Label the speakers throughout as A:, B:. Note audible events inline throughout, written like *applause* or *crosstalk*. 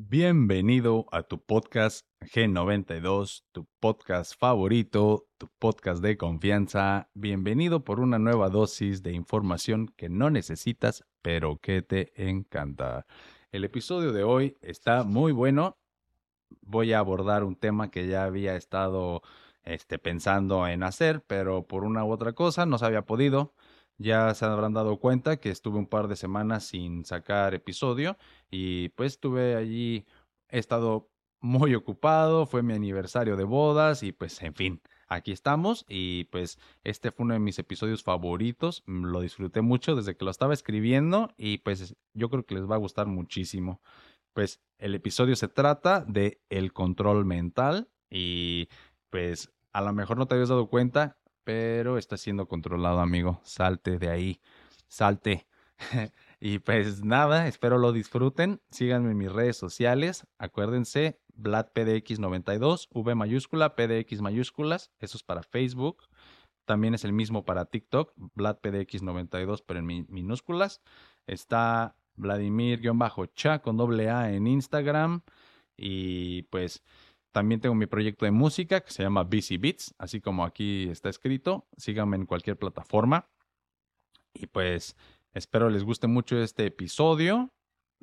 A: Bienvenido a tu podcast G92, tu podcast favorito, tu podcast de confianza. Bienvenido por una nueva dosis de información que no necesitas, pero que te encanta. El episodio de hoy está muy bueno. Voy a abordar un tema que ya había estado este, pensando en hacer, pero por una u otra cosa no se había podido. Ya se habrán dado cuenta que estuve un par de semanas sin sacar episodio y pues estuve allí, he estado muy ocupado, fue mi aniversario de bodas y pues en fin, aquí estamos y pues este fue uno de mis episodios favoritos, mm, lo disfruté mucho desde que lo estaba escribiendo y pues yo creo que les va a gustar muchísimo. Pues el episodio se trata de el control mental y pues a lo mejor no te habías dado cuenta, pero está siendo controlado, amigo. Salte de ahí, salte. *laughs* y pues nada, espero lo disfruten. Síganme en mis redes sociales. Acuérdense, VladPDX92, V mayúscula, PDX mayúsculas. Eso es para Facebook. También es el mismo para TikTok, VladPDX92, pero en minúsculas. Está Vladimir-cha con doble A en Instagram. Y pues también tengo mi proyecto de música que se llama BC Beats, así como aquí está escrito. Síganme en cualquier plataforma. Y pues espero les guste mucho este episodio.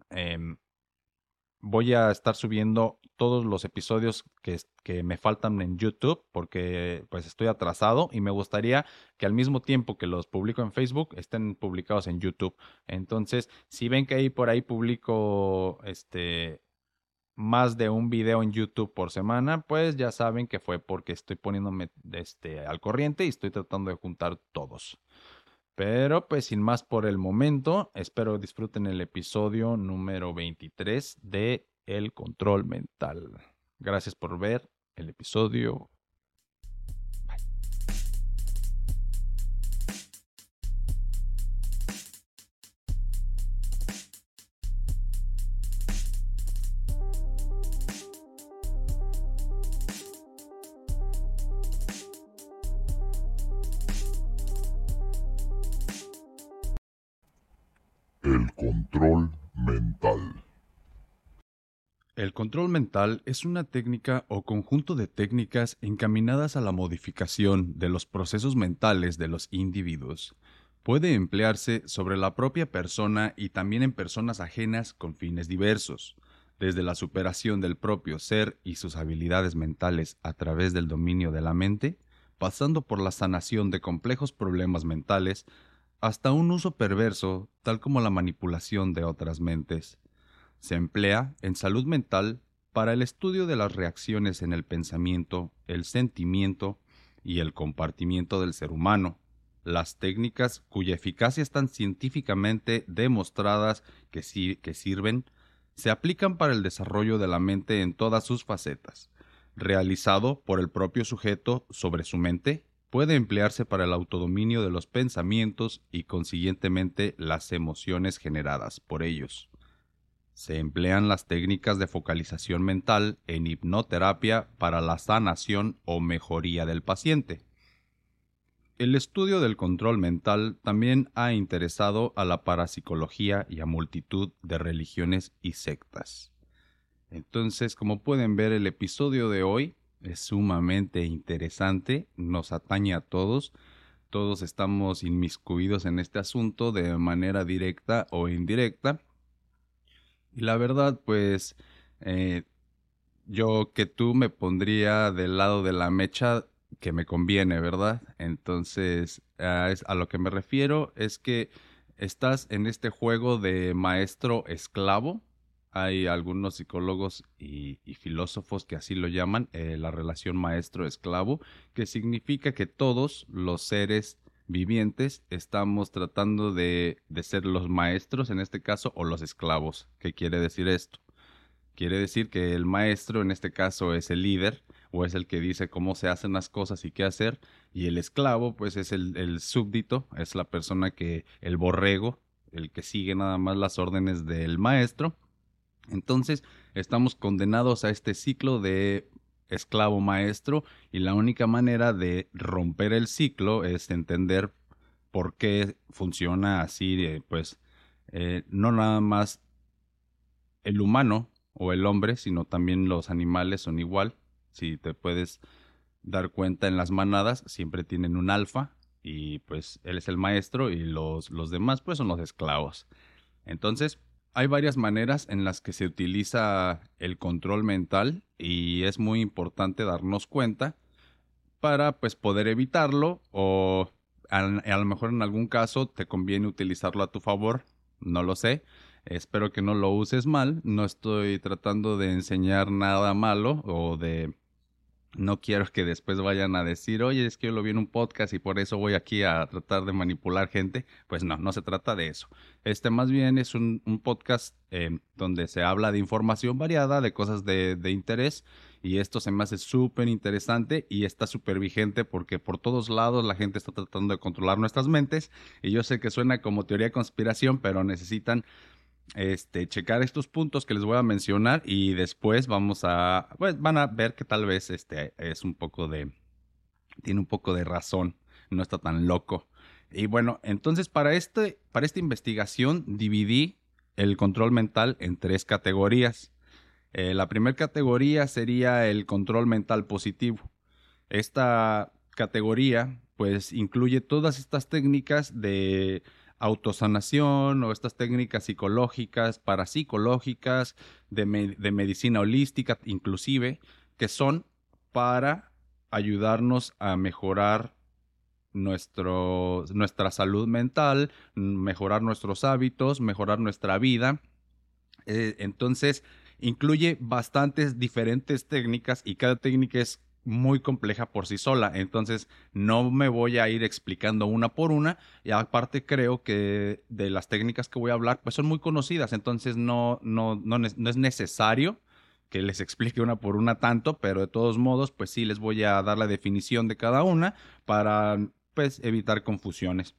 A: Em, voy a estar subiendo todos los episodios que, que, me faltan en YouTube porque pues estoy atrasado y me gustaría que al mismo tiempo que los publico en Facebook estén publicados en YouTube. Entonces, si ven que ahí por ahí publico este más de un video en YouTube por semana, pues ya saben que fue porque estoy poniéndome este, al corriente y estoy tratando de juntar todos. Pero pues sin más por el momento, espero disfruten el episodio número 23 de El Control Mental. Gracias por ver el episodio
B: control mental
A: es una técnica o conjunto de técnicas encaminadas a la modificación de los procesos mentales de los individuos. Puede emplearse sobre la propia persona y también en personas ajenas con fines diversos, desde la superación del propio ser y sus habilidades mentales a través del dominio de la mente, pasando por la sanación de complejos problemas mentales hasta un uso perverso, tal como la manipulación de otras mentes. Se emplea en salud mental para el estudio de las reacciones en el pensamiento, el sentimiento y el compartimiento del ser humano, las técnicas cuya eficacia están científicamente demostradas que, que sirven, se aplican para el desarrollo de la mente en todas sus facetas, realizado por el propio sujeto sobre su mente puede emplearse para el autodominio de los pensamientos y consiguientemente las emociones generadas por ellos. Se emplean las técnicas de focalización mental en hipnoterapia para la sanación o mejoría del paciente. El estudio del control mental también ha interesado a la parapsicología y a multitud de religiones y sectas. Entonces, como pueden ver, el episodio de hoy es sumamente interesante, nos atañe a todos, todos estamos inmiscuidos en este asunto de manera directa o indirecta. Y la verdad, pues, eh, yo que tú me pondría del lado de la mecha que me conviene, ¿verdad? Entonces, a, a lo que me refiero es que estás en este juego de maestro esclavo, hay algunos psicólogos y, filósofos que así lo llaman, eh, la relación maestro-esclavo, que significa que todos los seres vivientes estamos tratando de, de, ser los maestros en este caso o los esclavos. ¿Qué quiere decir esto? Quiere decir que el maestro en este caso es el líder o es el que dice cómo se hacen las cosas y qué hacer y el esclavo pues es el, el súbdito, es la persona que, el borrego, el que sigue nada más las órdenes del maestro entonces, estamos condenados a este ciclo de esclavo maestro y la única manera de romper el ciclo es entender por qué funciona así, pues eh, no nada más el humano o el hombre, sino también los animales son igual. Si te puedes dar cuenta en las manadas, siempre tienen un alfa y pues él es el maestro y los, los demás pues son los esclavos. Entonces, hay varias maneras en las que se utiliza el control mental y es muy importante darnos cuenta para pues poder evitarlo o a, a, lo mejor en algún caso te conviene utilizarlo a tu favor, no lo sé. Espero que no lo uses mal, no estoy tratando de enseñar nada malo o de no quiero que después vayan a decir, oye, es que yo lo vi en un podcast y por eso voy aquí a tratar de manipular gente. Pues no, no se trata de eso. Este más bien es un, podcast eh, donde se habla de información variada, de cosas de, de interés. Y esto se me hace súper interesante y está súper vigente porque por todos lados la gente está tratando de controlar nuestras mentes. Y yo sé que suena como teoría de conspiración, pero necesitan este, checar estos puntos que les voy a mencionar y después vamos a, pues van a ver que tal vez este es un poco de, tiene un poco de razón, no está tan loco. Y bueno, entonces para, este, para esta investigación dividí el control mental en tres categorías. Eh, la primera categoría sería el control mental positivo. Esta categoría pues incluye todas estas técnicas de autosanación o estas técnicas psicológicas, parapsicológicas, de, me de medicina holística inclusive, que son para ayudarnos a mejorar nuestro, nuestra salud mental, mejorar nuestros hábitos, mejorar nuestra vida. Eh, entonces, incluye bastantes diferentes técnicas y cada técnica es muy compleja por sí sola. Entonces, no me voy a ir explicando una por una. Y aparte, creo que de las técnicas que voy a hablar, pues son muy conocidas. Entonces, no, no, no, es necesario que les *laughs* explique una por una tanto, pero de todos modos, pues sí les voy a dar la definición de cada una para pues evitar confusiones.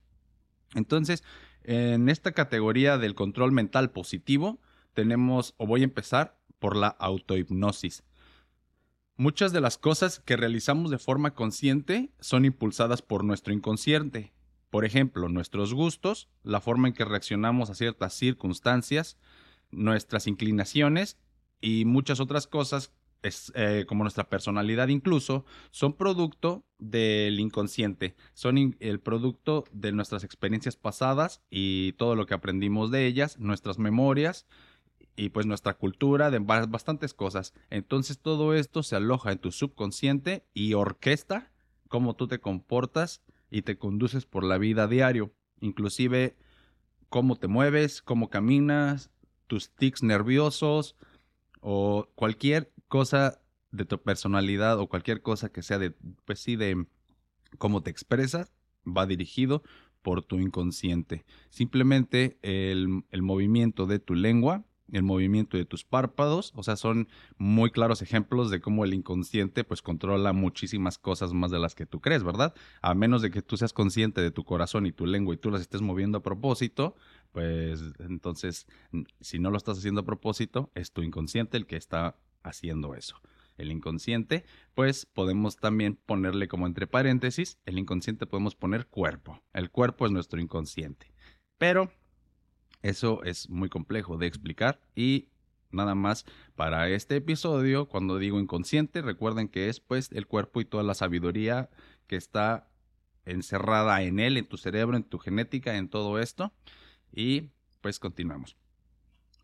A: Entonces, en esta categoría del control mental positivo, tenemos, o voy a empezar por la autohipnosis. Muchas de las cosas que realizamos de forma consciente son impulsadas por nuestro inconsciente. Por ejemplo, nuestros gustos, la forma en que reaccionamos a ciertas circunstancias, nuestras inclinaciones y muchas otras cosas, eh, como nuestra personalidad incluso, son producto del inconsciente, son el producto de nuestras experiencias pasadas y todo lo que aprendimos de ellas, nuestras memorias, y pues nuestra cultura, de bastantes cosas. Entonces todo esto se aloja en tu subconsciente y orquesta cómo tú te comportas y te conduces por la vida diario, inclusive cómo te mueves, cómo caminas, tus tics nerviosos o cualquier cosa de tu personalidad o cualquier cosa que sea de, pues sí, de cómo te expresas, va dirigido por tu inconsciente. Simplemente el, el movimiento de tu lengua el movimiento de tus párpados, o sea, son muy claros ejemplos de cómo el inconsciente pues controla muchísimas cosas más de las que tú crees, ¿verdad? A menos de que tú seas consciente de tu corazón y tu lengua y tú las estés moviendo a propósito, pues entonces si no lo estás haciendo a propósito, es tu inconsciente el que está haciendo eso. El inconsciente, pues podemos también ponerle como entre paréntesis, el inconsciente podemos poner cuerpo. El cuerpo es nuestro inconsciente. Pero eso es muy complejo de explicar y nada más para este episodio, cuando digo inconsciente, recuerden que es pues el cuerpo y toda la sabiduría que está encerrada en él, en tu cerebro, en tu genética, en todo esto. Y pues continuamos.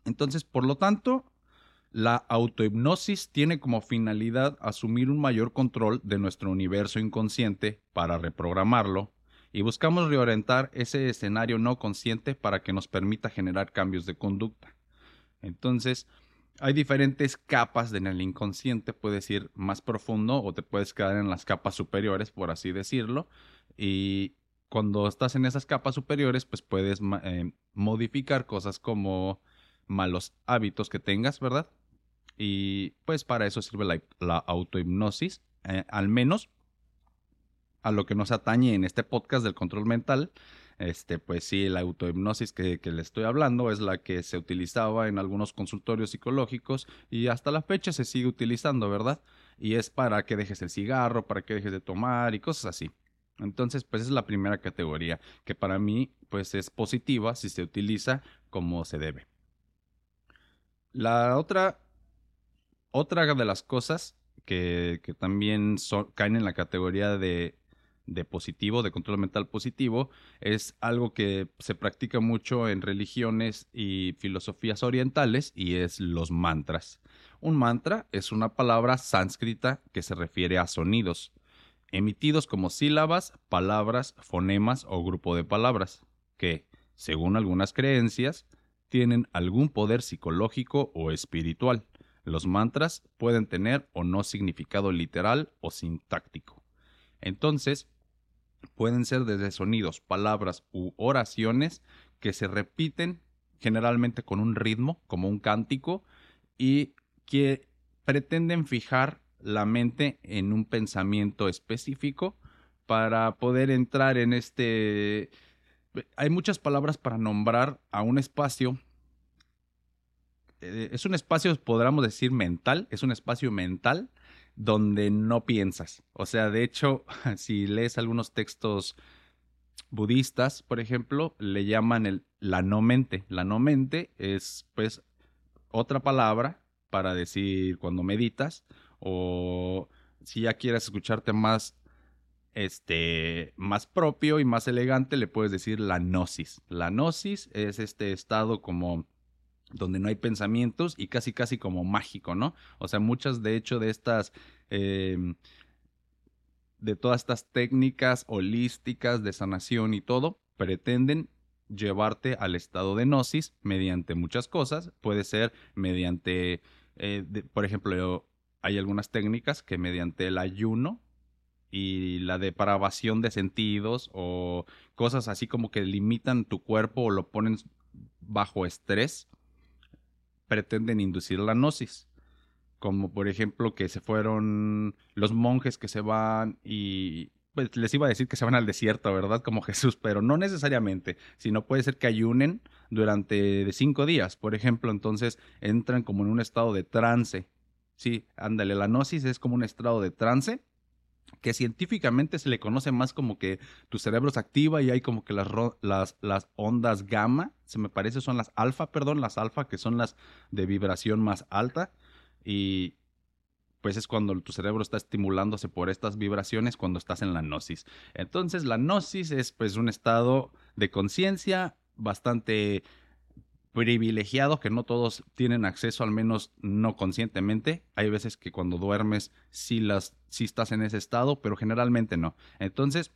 A: Entonces, por lo tanto, la autohipnosis tiene como finalidad asumir un mayor control de nuestro universo inconsciente para reprogramarlo y buscamos reorientar ese escenario no consciente para que nos permita generar cambios de conducta. Entonces, hay diferentes capas en el inconsciente, puedes ir más profundo o te puedes quedar en las capas superiores, por así decirlo, y cuando estás en esas capas superiores, pues puedes eh, modificar cosas como malos hábitos que tengas, ¿verdad? Y pues para eso sirve la, autohipnosis, eh, al menos a lo que nos atañe en este podcast del control mental, este, pues sí, la autohipnosis que, que, le estoy hablando es la que se utilizaba en algunos consultorios psicológicos y hasta la fecha se sigue utilizando, ¿verdad? Y es para que dejes el cigarro, para que dejes de tomar y cosas así. Entonces, pues es la primera categoría que para mí, pues es positiva si se utiliza como se debe. La otra otra de las cosas que, que también caen en la categoría de, de positivo, de control mental positivo, es algo que se practica mucho en religiones y filosofías orientales y es los mantras. Un mantra es una palabra sánscrita que se refiere a sonidos, emitidos como sílabas, palabras, fonemas o grupo de palabras, que, según algunas creencias, tienen algún poder psicológico o espiritual. Los mantras pueden tener o no significado literal o sintáctico. Entonces, pueden ser desde sonidos, palabras u oraciones que se repiten generalmente con un ritmo, como un cántico, y que pretenden fijar la mente en un pensamiento específico para poder entrar en este... Hay muchas palabras para nombrar a un espacio eh, es un espacio, podríamos decir, mental, es un espacio mental donde no piensas. O sea, de hecho, *laughs* si lees algunos textos budistas, por ejemplo, le llaman el, la no mente. La no mente es, pues, otra palabra para decir cuando meditas o si ya quieres escucharte más este más propio y más elegante le puedes decir la gnosis. La gnosis es este estado como donde no hay pensamientos y casi casi como mágico, ¿no? O sea, muchas de hecho de estas, eh, de todas estas técnicas holísticas de sanación y todo, pretenden llevarte al estado de gnosis mediante muchas cosas. Puede ser mediante, eh, por ejemplo, hay algunas técnicas que mediante el ayuno y la depravación de sentidos o cosas así como que limitan tu cuerpo o lo ponen bajo estrés, pretenden inducir la gnosis. Como por ejemplo que se fueron los monjes que se van y pues les iba a decir que se van al desierto, ¿verdad? Como *laughs* Jesús, pero no necesariamente, sino puede ser que ayunen durante cinco días, por ejemplo, entonces entran como en un estado de trance. Sí, ándale, la gnosis es como un estado de trance que científicamente se le conoce más como que tu cerebro se activa y hay como que las, las ondas gamma, se me parece son las alfa, perdón, las alfa, que son las de vibración más alta y pues es cuando tu cerebro está estimulándose por estas vibraciones cuando estás en la gnosis. Entonces la gnosis es pues un estado de conciencia bastante privilegiado que no todos tienen acceso, al menos no conscientemente. Hay veces que cuando duermes sí, las, sí estás en ese estado, pero generalmente no. Entonces,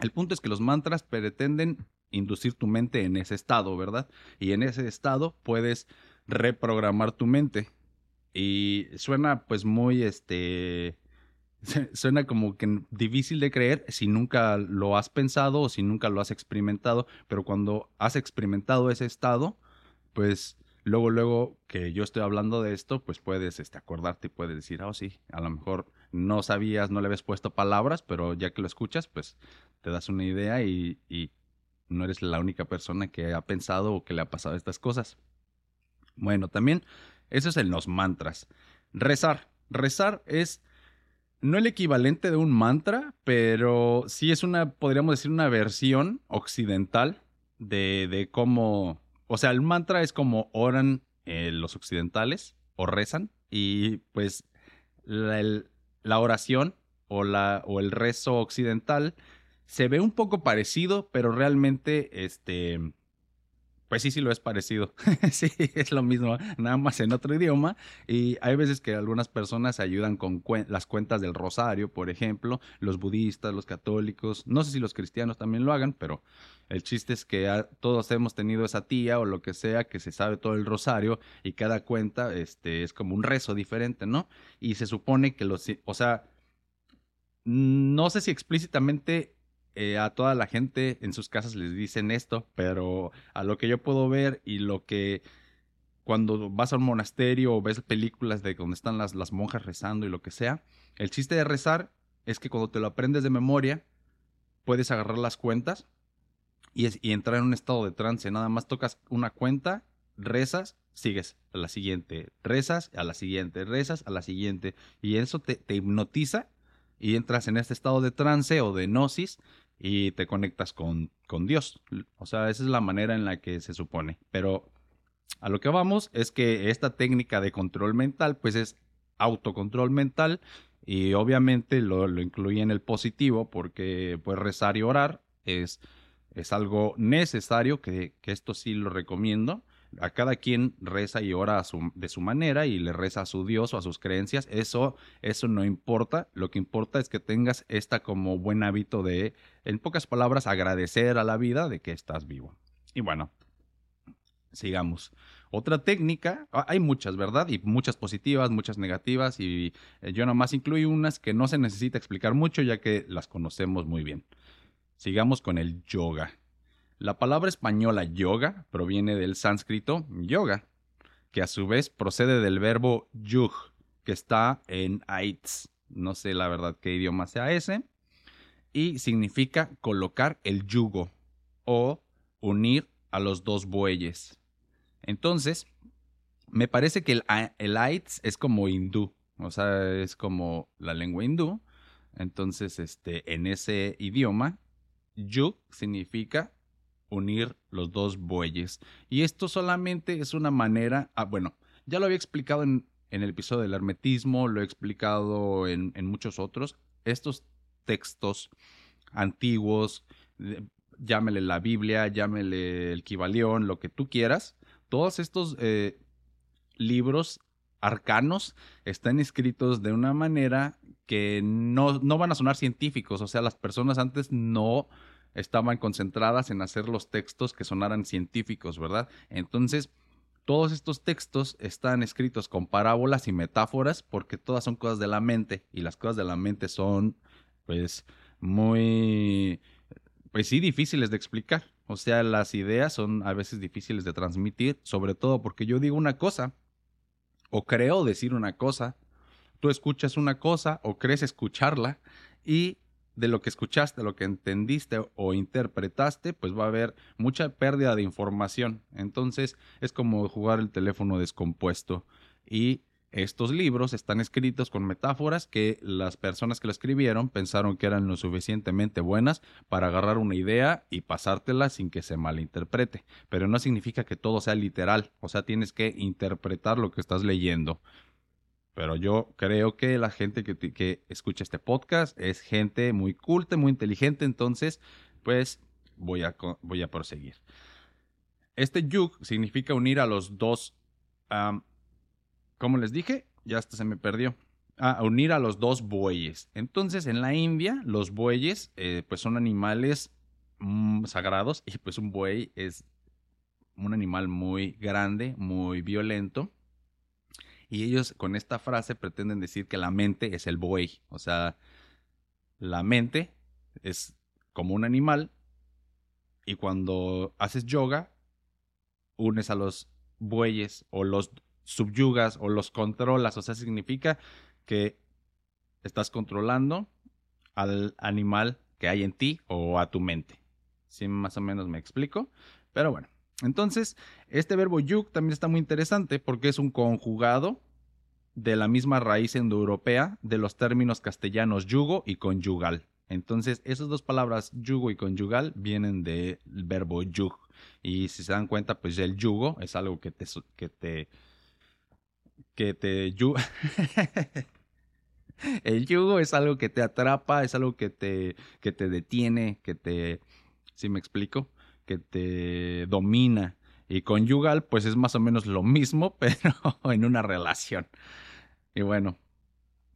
A: el punto es que los mantras pretenden inducir tu mente en ese estado, ¿verdad? Y en ese estado puedes reprogramar tu mente. Y suena pues muy, este, *laughs* suena como que difícil de creer si nunca lo has pensado o si nunca lo has experimentado, pero cuando has experimentado ese estado, pues luego, luego que yo estoy hablando de esto, pues puedes este, acordarte y puedes decir, oh sí, a lo mejor no sabías, no le habías puesto palabras, pero ya que lo escuchas, pues te das una idea y, y no eres la única persona que ha pensado o que le ha pasado estas cosas. Bueno, también eso es en los mantras. Rezar. Rezar es no el equivalente de un mantra, pero sí es una, podríamos decir, una versión occidental de, de cómo... O sea, el mantra es como oran eh, los occidentales o rezan y pues la, la oración o, la, o el rezo occidental se ve un poco parecido, pero realmente este... Pues sí, sí lo es parecido. *laughs* *laughs* sí, es lo mismo, nada más en otro idioma. Y hay veces que algunas personas ayudan con las cuentas del rosario, por ejemplo, los budistas, los católicos, no sé si los cristianos también lo hagan, pero el chiste es que todos hemos tenido esa tía o lo que sea que se sabe todo el rosario y cada cuenta este, es como un rezo diferente, ¿no? Y se supone que los, o sea, no sé si explícitamente eh, a toda la gente en sus casas les dicen esto, pero a lo que yo puedo ver y lo que cuando vas a un monasterio o ves películas de donde están las, las monjas rezando y lo que sea, el chiste de rezar es que cuando te lo aprendes de memoria, puedes agarrar las cuentas y, es- y entrar en un estado de trance. Nada más tocas una cuenta, rezas, sigues a la siguiente, rezas a la siguiente, rezas a la siguiente. Y eso te, te hipnotiza y entras en este estado de trance o de gnosis y te conectas con, con Dios. O sea, esa es la manera en la que se supone. Pero a lo que vamos es que esta técnica de control mental, pues es autocontrol mental y obviamente lo, lo incluye en el positivo porque pues rezar y orar es, es algo necesario, que, que esto sí lo recomiendo a cada quien reza y ora de su manera y le reza a su Dios o a sus creencias. Eso, eso no importa. Lo que importa es que tengas esta como buen hábito de, en pocas palabras, agradecer a la vida de que estás vivo. Y bueno, sigamos. Otra técnica, ah, hay muchas, ¿verdad? Y muchas positivas, muchas negativas, y eh, yo nomás incluí unas que no se necesita explicar mucho ya que las conocemos muy bien. Sigamos con el yoga. La palabra española yoga proviene del sánscrito yoga, que a su vez procede del verbo yug, que está en aitz. No sé la verdad qué idioma sea ese. Y significa colocar el yugo o unir a los dos bueyes. Entonces, me parece que el, el es como hindú, o sea, es como la lengua hindú. Entonces, este, en ese idioma, yug significa unir los dos bueyes. Y esto solamente es una manera, ah, bueno, ya lo había explicado en, el episodio del hermetismo, lo he explicado en, muchos otros. Estos textos antiguos, llámele la Biblia, llámele el Kibalión, lo que tú quieras, todos estos eh, libros arcanos están escritos de una manera que no, no van a sonar científicos, o sea, las personas antes no estaban concentradas en hacer los textos que sonaran científicos, ¿verdad? Entonces, todos estos textos están escritos con parábolas y metáforas porque todas son cosas de la mente y las cosas de la mente son, pues, muy, pues sí, difíciles de explicar. O sea, las ideas son a veces difíciles de transmitir, sobre todo porque yo digo una cosa o creo decir una cosa, tú escuchas una cosa o crees escucharla y de lo que escuchaste, lo que entendiste o interpretaste, pues va a haber mucha pérdida de información. Entonces es como jugar el teléfono descompuesto. Y estos libros están escritos con metáforas que las personas que lo escribieron pensaron que eran lo suficientemente buenas para agarrar una idea y pasártela sin que se malinterprete. Pero no significa que todo sea literal, o sea, tienes que interpretar lo que estás leyendo. Pero yo creo que la gente que, escucha este podcast es gente muy culta, muy inteligente, entonces pues voy a, voy a proseguir. Este yug significa unir a los dos, como les dije, ya hasta se me perdió. Ah, unir a los dos bueyes. Entonces, en la India, los bueyes, eh, pues son animales mm, sagrados y pues un buey es un animal muy grande, muy violento y ellos con esta frase pretenden decir que la mente es el buey. O sea, la mente es como un animal y cuando haces yoga, unes a los bueyes o los subyugas o los controlas. O sea, significa que estás controlando al animal que hay en ti o a tu mente. Si más o menos me explico. Pero bueno, entonces, este verbo yug también está muy interesante porque es un conjugado de la misma raíz indoeuropea de los términos castellanos yugo y conyugal. Entonces, esas dos palabras, yugo y conyugal, vienen del verbo yug. Y si se dan cuenta, pues el yugo es algo que te... Que te, que te *laughs* el yugo es algo que te atrapa, es algo que te, que te detiene, que te... ¿Sí me explico? Que te domina. Y conyugal, pues es más o menos lo mismo, *laughs* pero en una relación. Y bueno,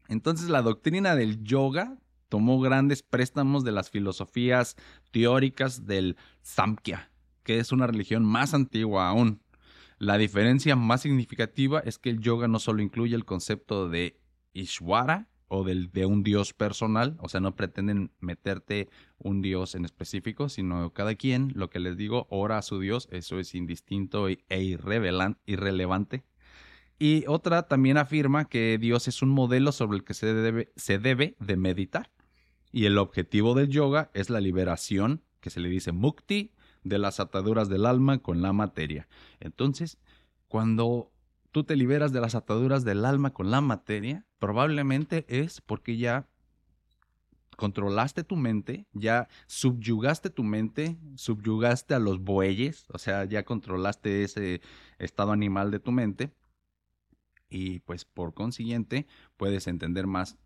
A: entonces la doctrina del yoga tomó grandes préstamos de las filosofías teóricas del Samkhya, que es una religión más antigua aún. La diferencia más significativa es que el yoga no solo incluye el concepto de Ishwara, o del, de un dios personal, o sea, no pretenden meterte un dios en específico, sino cada quien, lo que les digo, ora a su dios, eso es indistinto e irrelevante. Y otra también afirma que Dios es un modelo sobre el que se debe, se debe de meditar. Y el objetivo del yoga es la liberación, que se le dice mukti, de las ataduras del alma con la materia. Entonces, cuando tú te liberas de las ataduras del alma con la materia, probablemente es porque ya controlaste tu mente, ya subyugaste tu mente, subyugaste a los bueyes, o sea, ya controlaste ese estado animal de tu mente. y pues por consiguiente puedes entender más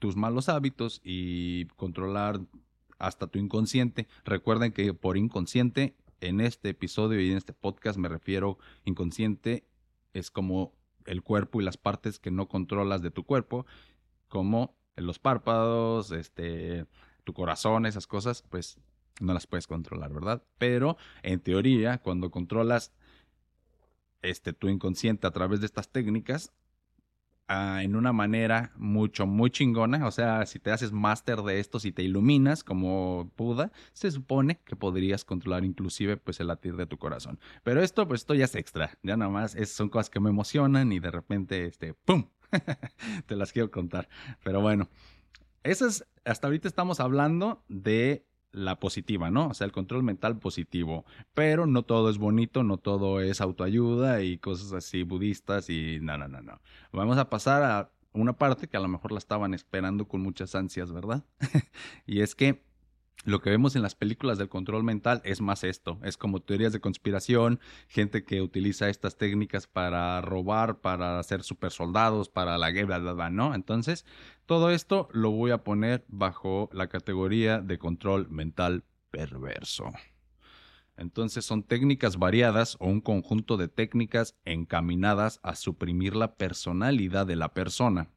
A: tus malos hábitos y controlar hasta tu inconsciente. Recuerden que por inconsciente en este episodio y en este podcast me refiero inconsciente es como el cuerpo y las partes que no controlas de tu cuerpo, como los párpados, este, tu corazón, esas cosas, pues no las puedes controlar, ¿verdad? Pero en teoría, cuando controlas este, tu inconsciente a través de estas técnicas, Ah, en una manera mucho, muy chingona. O sea, si te haces máster de esto, si te iluminas como Buda, se supone que podrías controlar inclusive pues el latir de tu corazón. Pero esto, pues esto ya es extra. Ya nada más es, son cosas que me emocionan y de repente, este, ¡pum! *laughs* te las quiero contar. Pero bueno, esas, hasta ahorita estamos hablando de la positiva, ¿no? O sea, el control mental positivo. Pero no todo es bonito, no todo es autoayuda y cosas así budistas y no, no, no, no. Vamos a pasar a una parte que a lo mejor la estaban esperando con muchas ansias, ¿verdad? *laughs* y es que lo que vemos en las películas del control mental es más esto, es como teorías de conspiración, gente que utiliza estas técnicas para robar, para hacer super soldados, para la guerra, ¿no? Entonces, todo esto lo voy a poner bajo la categoría de control mental perverso. Entonces son técnicas variadas o un conjunto de técnicas encaminadas a suprimir la personalidad de la persona,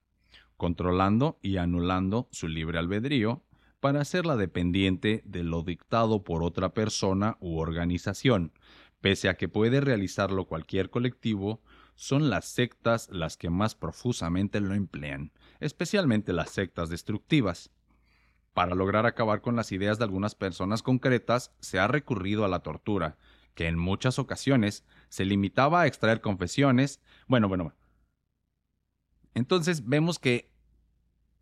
A: controlando y anulando su libre albedrío para hacerla dependiente de lo dictado por otra persona u organización. Pese a que puede realizarlo cualquier colectivo, son las sectas las que más profusamente lo emplean, especialmente las sectas destructivas. Para lograr acabar con las ideas de algunas personas concretas, se ha recurrido a la tortura, que en muchas ocasiones se limitaba a extraer confesiones. Bueno, bueno. Entonces vemos que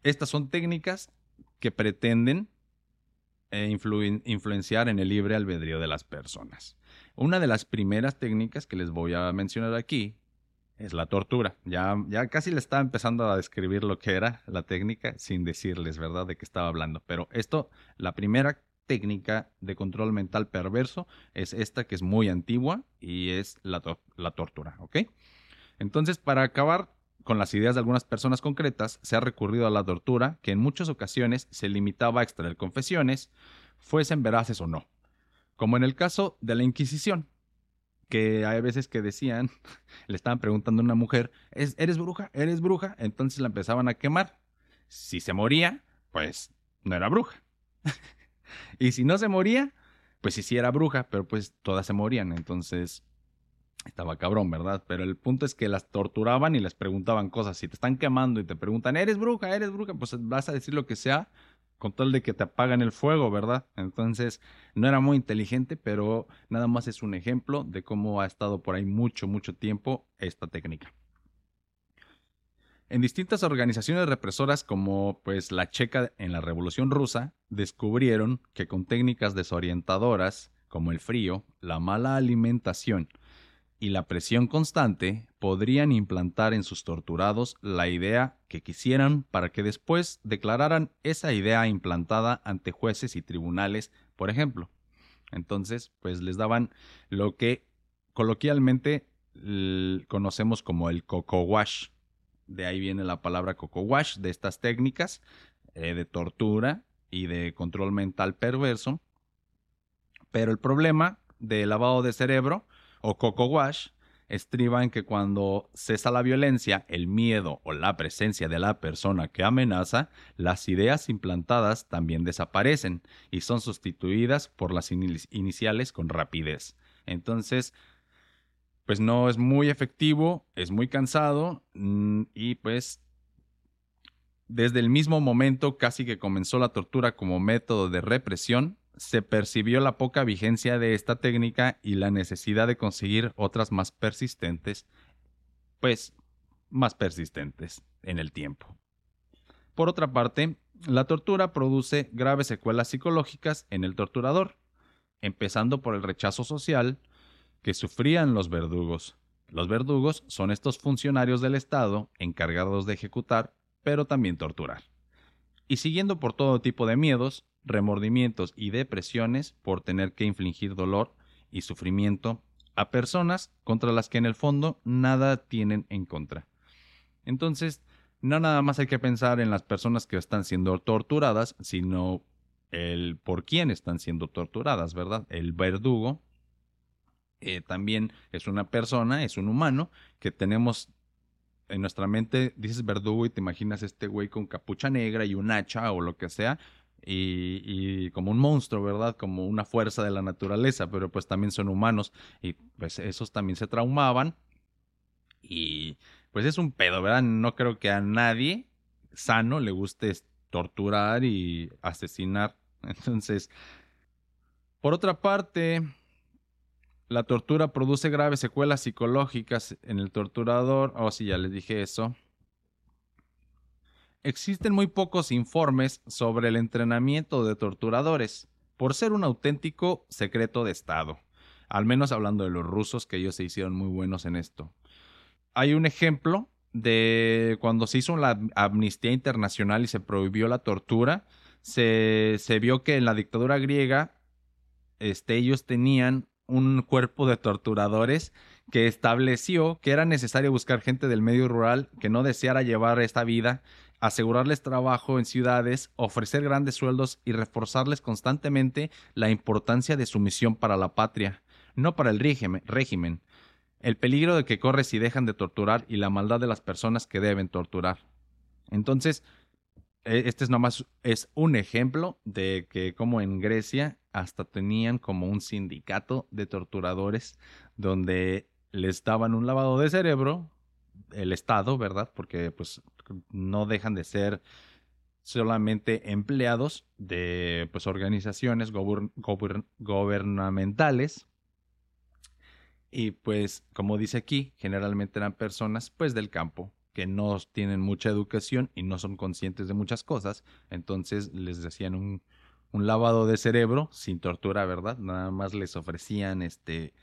A: estas son técnicas que pretenden eh, influenciar en el libre albedrío de las personas. Una de las primeras técnicas que les voy a mencionar aquí es la tortura. Ya, casi le estaba empezando a describir lo que era la técnica sin decirles, ¿verdad?, de qué estaba hablando. Pero esto, la primera técnica de control mental perverso es esta que es muy antigua y es la, la tortura, ¿ok? Entonces, para acabar con las ideas de algunas personas concretas, se ha recurrido a la tortura, que en muchas ocasiones se limitaba a extraer confesiones, fuesen veraces o no. Como en el caso de la Inquisición, que hay veces que decían, *laughs* le estaban preguntando a una mujer, ¿eres bruja? ¿Eres bruja? Entonces la empezaban a quemar. Si se moría, pues no era bruja. *laughs* y si no se moría, pues sí, sí era bruja, pero pues todas se morían. Entonces estaba cabrón, ¿verdad? Pero el punto es que las torturaban y les preguntaban cosas. Si te están quemando y te preguntan, ¿eres bruja? ¿Eres bruja? Pues vas a decir lo que sea con tal de que te apagan el fuego, ¿verdad? Entonces, no era muy inteligente, pero nada más es un ejemplo de cómo ha estado por ahí mucho, mucho tiempo esta técnica. En distintas organizaciones represoras como pues la checa en la Revolución Rusa, descubrieron que con técnicas desorientadoras como el frío, la mala alimentación y la presión constante podrían implantar en sus torturados la idea que quisieran para que después declararan esa idea implantada ante jueces y tribunales, por ejemplo. Entonces, pues les daban lo que coloquialmente conocemos como el coco wash. De ahí viene la palabra coco wash, de estas técnicas eh, de tortura y de control mental perverso. Pero el problema del lavado de cerebro o Coco Wash estriba en que cuando cesa la violencia, el miedo o la presencia de la persona que amenaza, las ideas implantadas también desaparecen y son sustituidas por las iniciales con rapidez. Entonces, pues no es muy efectivo, es muy cansado mm, y pues desde el mismo momento casi que comenzó la tortura como método de represión, se percibió la poca vigencia de esta técnica y la necesidad de conseguir otras más persistentes, pues más persistentes en el tiempo. Por otra parte, la tortura produce graves secuelas psicológicas en el torturador, empezando por el rechazo social que sufrían los verdugos. Los verdugos son estos funcionarios del Estado encargados de ejecutar, pero también torturar. Y siguiendo por todo tipo de miedos, remordimientos y depresiones por tener que infligir dolor y sufrimiento a personas contra las que en el fondo nada tienen en contra. Entonces, no nada más hay que pensar en las personas que están siendo torturadas, sino el por quién están siendo torturadas, ¿verdad? El verdugo eh, también es una persona, es un humano que tenemos en nuestra mente, dices verdugo y te imaginas este güey con capucha negra y un hacha o lo que sea, y, como un monstruo, ¿verdad? Como una fuerza de la naturaleza, pero pues también son humanos y pues esos también se traumaban y pues es un pedo, ¿verdad? No creo que a nadie sano le guste torturar y asesinar. *laughs* Entonces, por otra parte, la tortura produce graves secuelas psicológicas en el torturador. Oh, sí, ya les dije eso. Existen muy pocos informes sobre el entrenamiento de torturadores, por ser un auténtico secreto de Estado. Al menos hablando de los rusos, que ellos se hicieron muy buenos en esto hay un ejemplo de cuando se hizo la amnistía internacional y se prohibió la tortura, se, se vio que en la dictadura griega este, ellos tenían un cuerpo de torturadores que estableció que era necesario buscar gente del medio rural que no deseara llevar esta vida, asegurarles trabajo en ciudades, ofrecer grandes sueldos y reforzarles constantemente la importancia de su misión para la patria, no para el régimen, el peligro de que corre si dejan de torturar y la maldad de las personas que deben torturar. Entonces, e, este es nomás es un ejemplo de que como en Grecia hasta tenían como un sindicato de torturadores donde les daban un lavado de cerebro el Estado, ¿verdad? Porque pues no dejan de ser solamente empleados de pues organizaciones gubernamentales y pues, como dice aquí, generalmente eran personas pues del campo que no tienen mucha educación y no son conscientes de muchas cosas. Entonces les decían un, un lavado de cerebro sin tortura, ¿verdad? Nada más les ofrecían este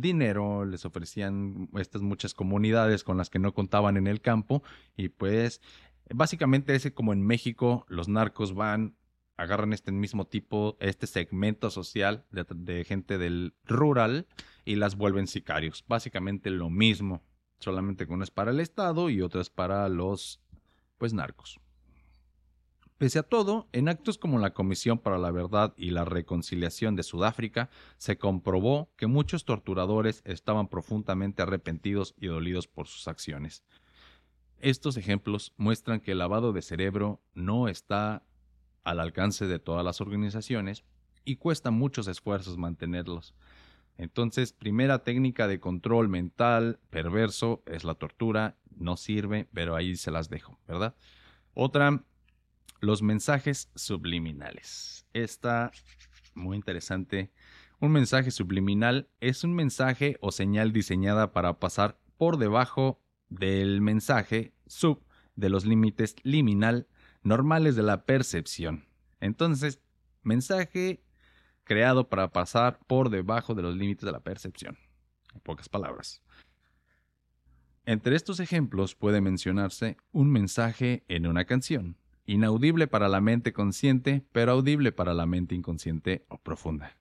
A: dinero, les ofrecían estas muchas comunidades con las que no contaban en el campo y pues básicamente ese como en México los narcos van agarran este mismo tipo, este segmento social de, gente del rural y las vuelven sicarios. Básicamente lo mismo, solamente que uno es para el Estado y otro es para los, pues, narcos. Pese a todo, en actos como la Comisión para la Verdad y la Reconciliación de Sudáfrica, se comprobó que muchos torturadores estaban profundamente arrepentidos y dolidos por sus acciones. Estos ejemplos muestran que el lavado de cerebro no está al alcance de todas las organizaciones y cuesta muchos esfuerzos mantenerlos. Entonces, primera técnica de control mental perverso es la tortura, no sirve, pero ahí se las dejo, ¿verdad? Otra, los mensajes subliminales. Esta, muy interesante. Un mensaje subliminal es un mensaje o señal diseñada para pasar por debajo del mensaje sub de los límites liminal normales de la percepción. Entonces, mensaje creado para pasar por debajo de los límites de la percepción. En pocas palabras. Entre estos ejemplos puede mencionarse un mensaje en una canción, inaudible para la mente consciente, pero audible para la mente inconsciente o profunda.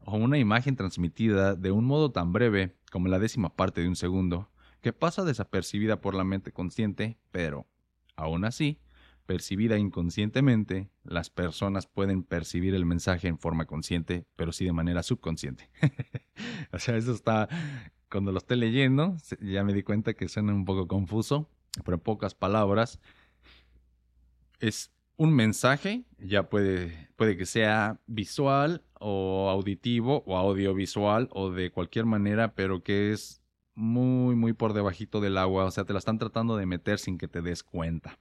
A: O una imagen transmitida de un modo tan breve como la décima parte de un segundo, que pasa desapercibida por la mente consciente, pero, aún así, percibida inconscientemente, las personas pueden percibir el mensaje en forma consciente, pero sí de manera subconsciente. *laughs* o sea, eso está, cuando lo esté leyendo, ya me di cuenta que suena un poco confuso, pero en pocas palabras, es un mensaje, ya puede, puede que sea visual o auditivo o audiovisual o de cualquier manera, pero que es muy, muy por debajito del agua, o sea, te la están tratando de meter sin que te des cuenta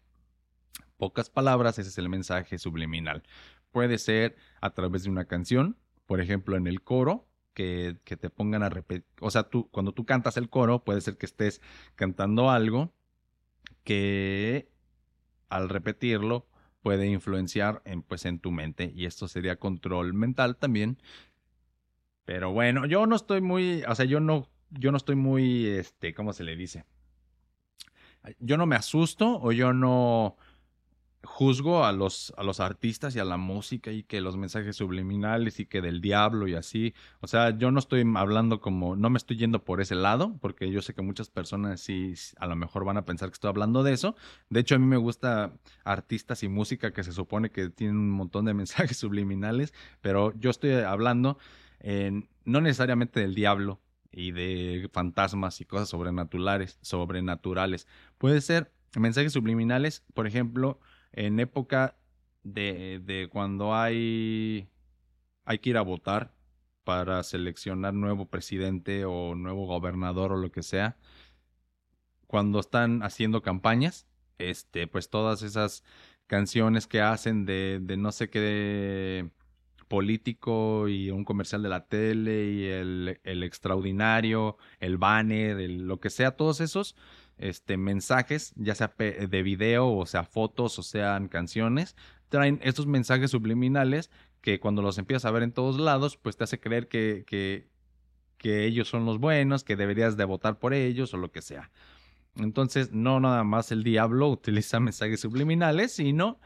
A: pocas palabras, ese es el mensaje subliminal. Puede ser a través de una canción, por ejemplo, en el coro, que, te pongan a repetir, o sea, tú, cuando tú cantas el coro, puede ser que estés cantando algo que al repetirlo puede influenciar en, pues, en tu mente y esto sería control mental también. Pero bueno, yo no estoy muy, o sea, yo no, yo no estoy muy, este, ¿cómo se le dice? Yo no me asusto o yo no, juzgo a los, a los artistas y a la música y que los mensajes subliminales y que del diablo y así. O sea, yo no estoy hablando como, no me estoy yendo por ese lado, porque yo sé que muchas personas sí a lo mejor van a pensar que estoy hablando de eso. De hecho, a mí me gusta artistas y música que se supone que tienen un montón de *laughs* mensajes subliminales, pero yo estoy hablando no necesariamente del diablo y de fantasmas y cosas sobrenaturales, sobrenaturales. Puede ser mensajes subliminales, por ejemplo, en época de, cuando hay, hay que ir a votar para seleccionar nuevo presidente o nuevo gobernador o lo que sea, cuando están haciendo campañas, este, pues todas esas canciones que hacen de, de no sé qué político y un comercial de la tele y el, el extraordinario, el banner, lo que sea, todos esos este, mensajes, ya sea de video, o sea fotos, o sean canciones, traen estos mensajes subliminales que cuando los empiezas a ver en todos lados, pues te hace creer que, que, que ellos son los buenos, que deberías de votar por ellos o lo que sea. Entonces, no nada más el diablo *laughs* utiliza mensajes subliminales, sino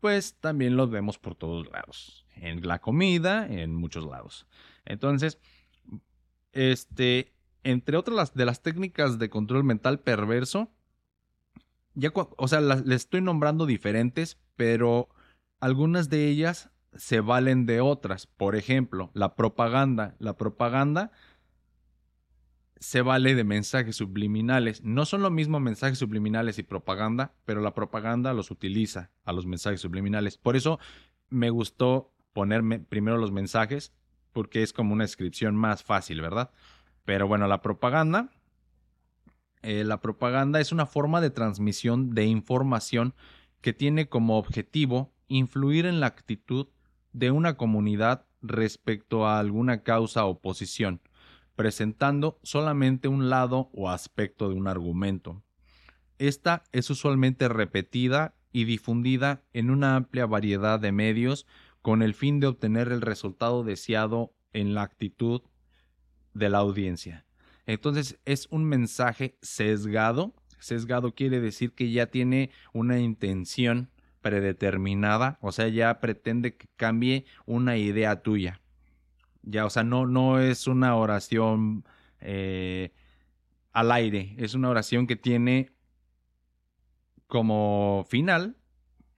A: pues también los vemos por todos lados. En la comida, en muchos lados. Entonces, este, entre otras de las técnicas de control mental perverso, ya, o sea, las, les estoy nombrando diferentes, pero algunas de ellas se valen de otras. Por ejemplo, la propaganda. La propaganda se vale de mensajes subliminales. No son lo mismo mensajes subliminales y propaganda, pero la propaganda los utiliza a los mensajes subliminales. Por eso me gustó ponerme primero los mensajes, porque es como una descripción más fácil, ¿verdad? Pero bueno, la propaganda. Eh, la propaganda es una forma de transmisión de información que tiene como objetivo influir en la actitud de una comunidad respecto a alguna causa o posición, presentando solamente un lado o aspecto de un argumento. Esta es usualmente repetida y difundida en una amplia variedad de medios con el fin de obtener el resultado deseado en la actitud de la audiencia. Entonces es un mensaje sesgado. Sesgado quiere decir que ya tiene una intención predeterminada, o sea, ya pretende que cambie una idea tuya. Ya, o sea, no, no es una oración eh, al aire, es una oración que tiene como final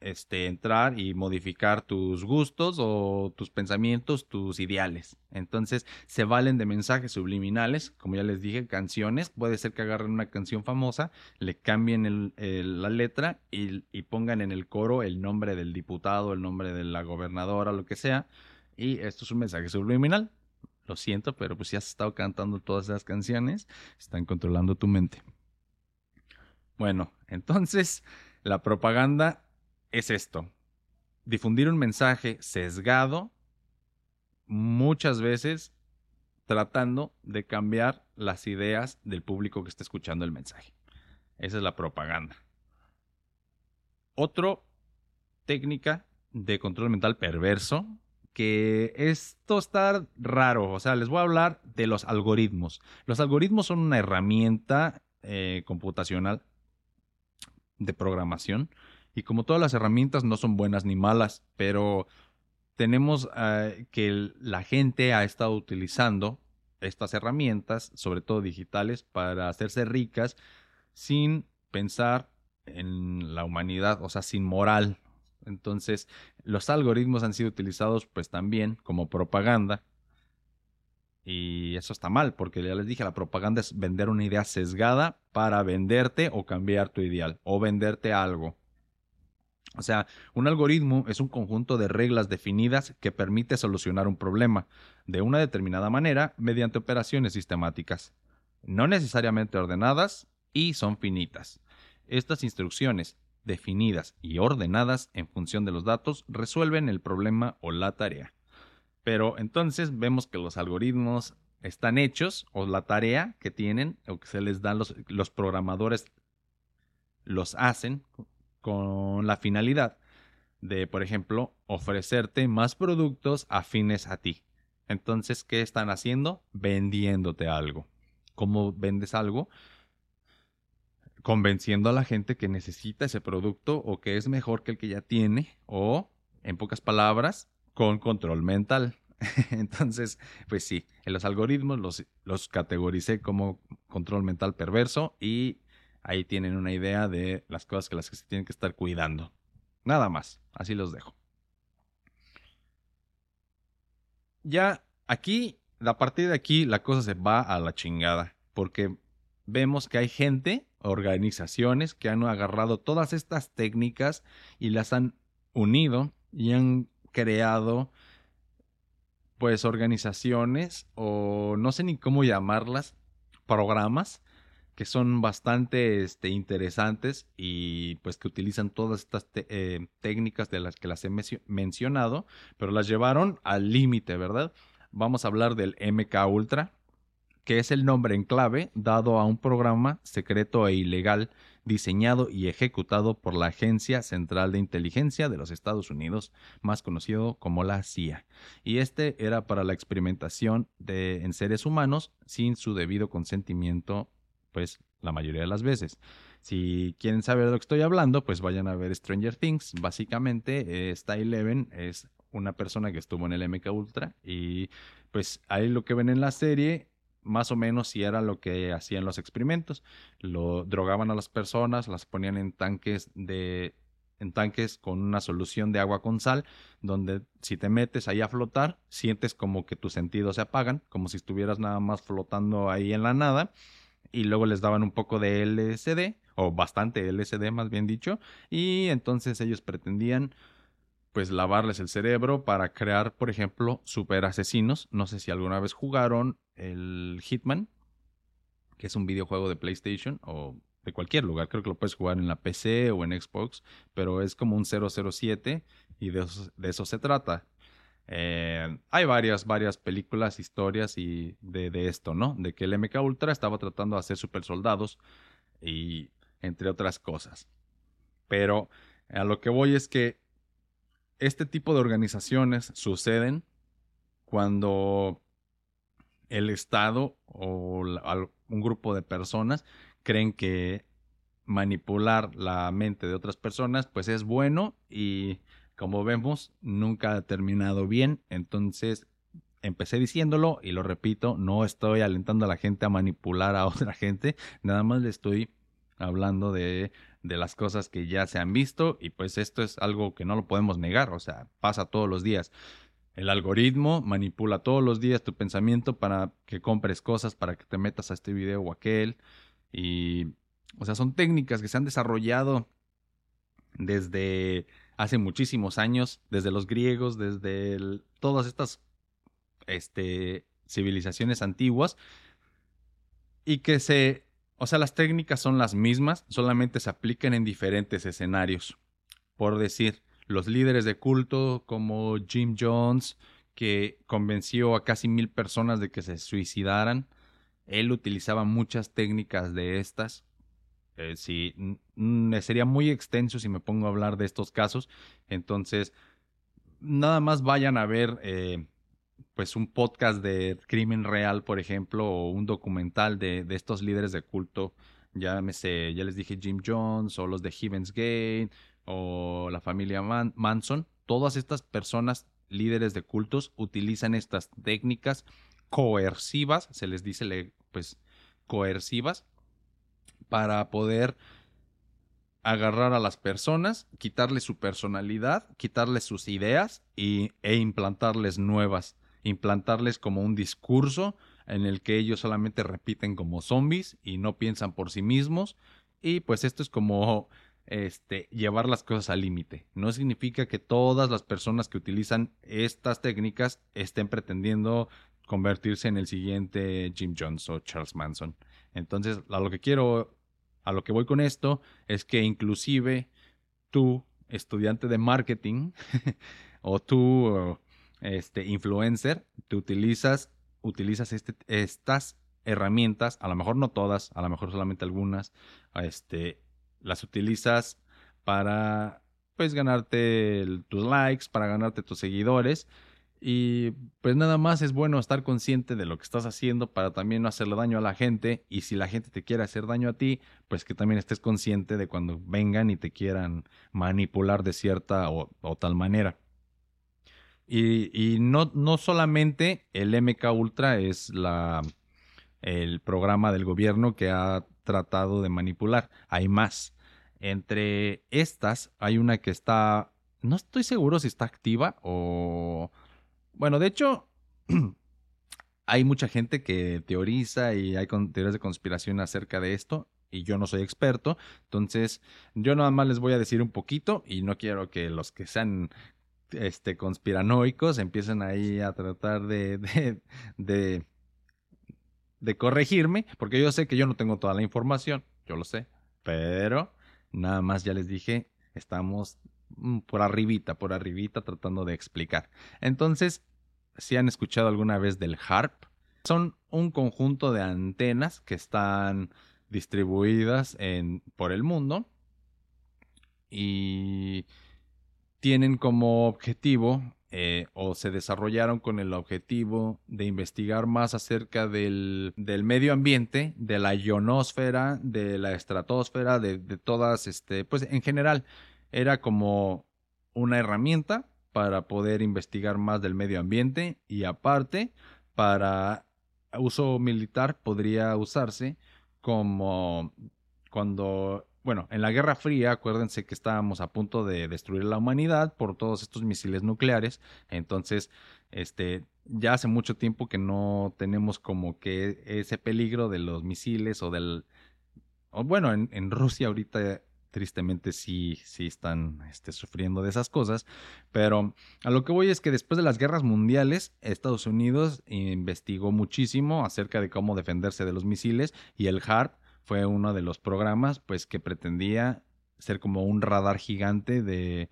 A: este, entrar y modificar tus gustos o tus pensamientos, tus ideales. Entonces, se valen de mensajes subliminales, como ya les dije, canciones. Puede ser que agarren una canción famosa, le cambien la letra y, y, pongan en el coro el nombre del diputado, el nombre de la gobernadora, lo que sea. Y esto es un mensaje subliminal. Lo siento, pero pues si has estado cantando todas esas canciones, están controlando tu mente. Bueno, entonces la propaganda es esto. Difundir un mensaje sesgado muchas veces tratando de cambiar las ideas del público que está escuchando el mensaje. Esa es la propaganda. Otra técnica de control mental perverso, que esto está raro, o sea, les voy a hablar de los algoritmos. Los algoritmos son una herramienta eh, computacional de programación y como todas las herramientas no son buenas ni malas, pero tenemos eh, que la gente ha estado utilizando estas herramientas, sobre todo digitales, para hacerse ricas sin pensar en la humanidad, o sea, sin moral. Entonces, los algoritmos han sido utilizados pues también como propaganda. Y eso está mal, porque ya les dije, la propaganda es vender una idea sesgada para venderte o cambiar tu ideal, o venderte algo. O sea, un algoritmo es un conjunto de reglas definidas que permite solucionar un problema de una determinada manera mediante operaciones sistemáticas, no necesariamente ordenadas y son finitas. Estas instrucciones, definidas y ordenadas en función de los datos, resuelven el problema o la tarea. Pero entonces vemos que los algoritmos están hechos, o la tarea que tienen, o que se les dan los, los programadores, los hacen con la finalidad de, por ejemplo, ofrecerte más productos afines a ti. Entonces, ¿qué están haciendo? Vendiéndote algo. ¿Cómo vendes algo? convenciendo a la gente que necesita ese producto o que es mejor que el que ya tiene o, en pocas palabras, con control mental. *laughs* Entonces, pues sí, en los algoritmos los, categoricé como control mental perverso y ahí tienen una idea de las cosas que las que se tienen que estar cuidando. Nada más, así los dejo. Ya aquí, a partir de aquí, la cosa se va a la chingada, porque vemos que hay gente, organizaciones que han agarrado todas estas técnicas y las han unido y han creado pues organizaciones o no sé ni cómo llamarlas, programas que son bastante este, interesantes y pues que utilizan todas estas eh, técnicas de las que las he mencionado, pero las llevaron al límite, ¿verdad? Vamos a hablar del MK Ultra, que es el nombre en clave dado a un programa secreto e ilegal diseñado y ejecutado por la Agencia Central de Inteligencia de los Estados Unidos, más conocido como la CIA. Y este era para la experimentación de, en seres humanos sin su debido consentimiento, pues la mayoría de las veces. Si quieren saber de lo que estoy hablando, pues vayan a ver Stranger Things. Básicamente, esta Eleven es una persona que estuvo en el MK Ultra y pues ahí lo que ven en la serie más o menos si era lo que hacían los experimentos. Lo drogaban a las personas, las ponían en tanques de en tanques con una solución de agua con sal, donde si te metes ahí a flotar, sientes como que tus sentidos se apagan, como si estuvieras nada más flotando ahí en la nada, y luego les daban un poco de LSD, o bastante LSD más bien dicho, y entonces ellos pretendían pues lavarles el cerebro para crear, por ejemplo, super asesinos. No sé si alguna vez jugaron el Hitman, que es un videojuego de PlayStation o de cualquier lugar. Creo que lo puedes jugar en la PC o en Xbox, pero es como un 007 y de eso, se trata. Eh, hay varias, varias películas, historias y de, de, esto, ¿no? De que el MK Ultra estaba tratando de hacer super soldados y entre otras cosas. Pero a lo que voy es que este tipo de organizaciones suceden cuando el Estado o un grupo de personas creen que manipular la mente de otras personas pues es bueno y como vemos nunca ha terminado bien entonces empecé diciéndolo y lo repito no estoy alentando a la gente a manipular a *laughs* otra gente nada más le estoy hablando de, de las cosas que ya se han visto y pues esto es algo que no lo podemos negar o sea pasa todos los días el algoritmo manipula todos los días tu pensamiento para que compres cosas, para que te metas a este video o aquel. Y, o sea, son técnicas que se han desarrollado desde hace muchísimos años, desde los griegos, desde todas estas este, civilizaciones antiguas. Y que se, o sea, las técnicas son las mismas, solamente se aplican en diferentes escenarios. Por decir, los líderes de culto como Jim Jones, que convenció a casi mil personas de que se suicidaran. Él utilizaba muchas técnicas de estas. Eh, sí, sería muy extenso si me pongo a hablar de estos casos. Entonces, nada más vayan a ver eh, pues un podcast de crimen real, por ejemplo, o un documental de, de estos líderes de culto. Ya me sé, ya les dije Jim Jones o los de Heaven's Gate o la familia Manson, todas estas personas líderes de cultos utilizan estas técnicas coercivas, se les dice pues coercivas, para poder agarrar a las personas, quitarles su personalidad, quitarles sus ideas y, e implantarles nuevas, implantarles como un discurso en el que ellos solamente repiten como zombies y no piensan por sí mismos. Y pues esto es como este, llevar las cosas al límite. No significa que todas las personas que utilizan estas técnicas estén pretendiendo convertirse en el siguiente Jim Jones o Charles Manson. Entonces, a lo que quiero, a lo que voy con esto, es que inclusive tú, estudiante de marketing, *laughs* o tú, este, influencer, te utilizas, utilizas este, estas herramientas, a lo mejor no todas, a lo mejor solamente algunas, este, las utilizas para pues ganarte tus likes, para ganarte tus seguidores Y pues nada más es bueno estar consciente de lo que estás haciendo para también no hacerle daño a la gente. Y si la gente te quiere hacer daño a ti, pues que también estés consciente de cuando vengan y te quieran manipular de cierta o, tal manera. Y, no, no, solamente el MK Ultra es la, el programa del gobierno que ha tratado de manipular, hay más. Entre estas hay una que está, no estoy seguro si está activa o bueno, de hecho, *clears throat* hay mucha gente que teoriza y hay teorías de conspiración acerca de esto y yo no soy experto, entonces yo nada más les voy a decir un poquito y no quiero que los que sean este conspiranoicos empiecen ahí a tratar de, *laughs* de, de, de corregirme, porque yo sé que yo no tengo toda la información, yo lo sé, pero nada más ya les dije, estamos mm, por arribita, por arribita tratando de explicar. Entonces, si han escuchado alguna vez del HARP, son un conjunto de antenas que están distribuidas en, por el mundo y tienen como objetivo eh, o se desarrollaron con el objetivo de investigar más acerca del, medio ambiente, de la ionosfera, de la estratosfera, de, de todas, este, pues en general era como una herramienta para poder investigar más del medio ambiente y aparte para uso militar podría usarse como cuando, bueno, en la Guerra Fría, acuérdense que estábamos a punto de destruir la humanidad por todos estos misiles nucleares, entonces, este, ya hace mucho tiempo que no tenemos como que ese peligro de los misiles o del, bueno, en, en Rusia ahorita tristemente sí, sí están este, sufriendo de esas cosas. Pero a lo que voy es que después de las guerras mundiales, Estados Unidos investigó muchísimo acerca de cómo defenderse de los misiles y el HARP fue uno de los programas pues que pretendía ser como un radar gigante de,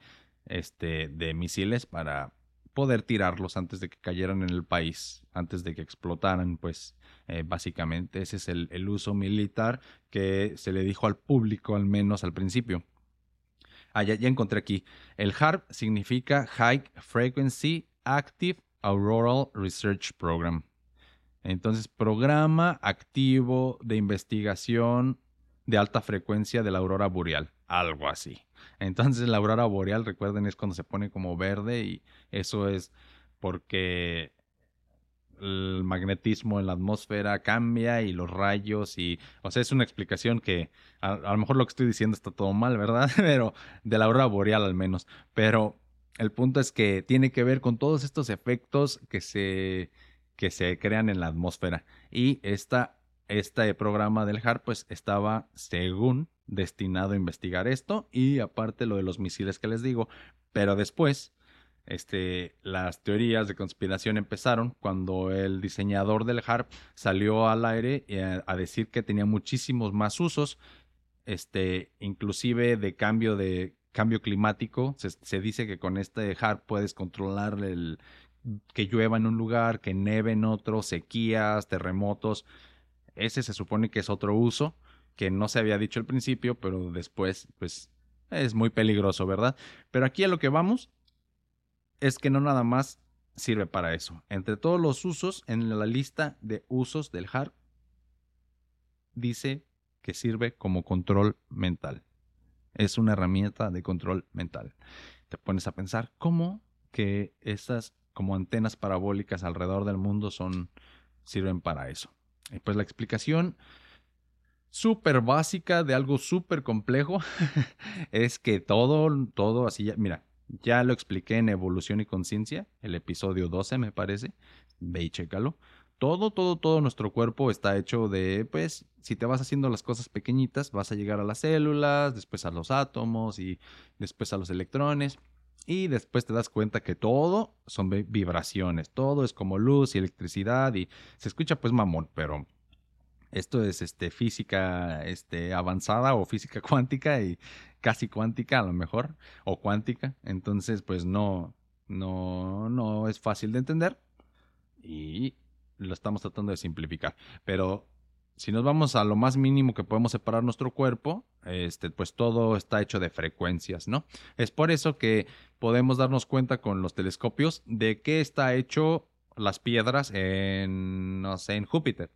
A: este, de misiles para poder tirarlos antes de que cayeran en el país, antes de que explotaran, pues eh, básicamente ese es el, uso militar que se le dijo al público, al menos al principio. Ah, ya, encontré aquí. El HARP significa High Frequency Active Auroral Research Program. Entonces, programa activo de investigación de alta frecuencia de la aurora boreal, algo así. Entonces la aurora boreal, recuerden, es cuando se pone como verde y eso es porque el magnetismo en la atmósfera cambia y los rayos y, o sea, es una explicación que a, lo mejor lo que estoy diciendo está todo mal, ¿verdad? *laughs* Pero de la aurora boreal al menos. Pero el punto es que tiene que ver con todos estos efectos que se, que se crean en la atmósfera. Y esta, este programa del HAR pues estaba, según destinado a investigar esto y aparte lo de los misiles que les digo. Pero después, este, las teorías de conspiración empezaron cuando el diseñador del HARP salió al aire a, decir que tenía muchísimos más usos, este, inclusive de cambio de cambio climático. Se, se dice que con este HARP puedes controlar el que llueva en un lugar, que neve en otro, sequías, terremotos. Ese se supone que es otro uso que no se había dicho al principio, pero después, pues, es muy peligroso, ¿verdad? Pero aquí a lo que vamos es que no nada más sirve para eso. Entre todos los usos, en la lista de usos del HAR, dice que sirve como control mental. Es una herramienta de control mental. Te pones a pensar cómo que estas como antenas parabólicas alrededor del mundo son sirven para eso. Pues la explicación súper básica de algo súper complejo *laughs* es que todo, todo así, ya, mira, ya lo expliqué en Evolución y Conciencia, el episodio 12 me parece, ve y chécalo. Todo, todo, todo nuestro cuerpo está hecho de, pues, si te vas haciendo las cosas pequeñitas, vas a llegar a las células, después a los átomos y después a los electrones. Y después te das cuenta que todo son vibraciones, todo es como luz y electricidad y se escucha pues mamón, pero esto es este, física este, avanzada o física *laughs* cuántica y casi cuántica a lo mejor, o cuántica. Entonces, pues no, no, no es fácil de entender y lo estamos tratando de simplificar. Pero Si nos vamos a lo más mínimo que podemos separar nuestro cuerpo, este, pues todo está hecho de frecuencias, ¿no? Es por eso que podemos darnos cuenta con los telescopios de qué está hecho las piedras en, no sé, en Júpiter.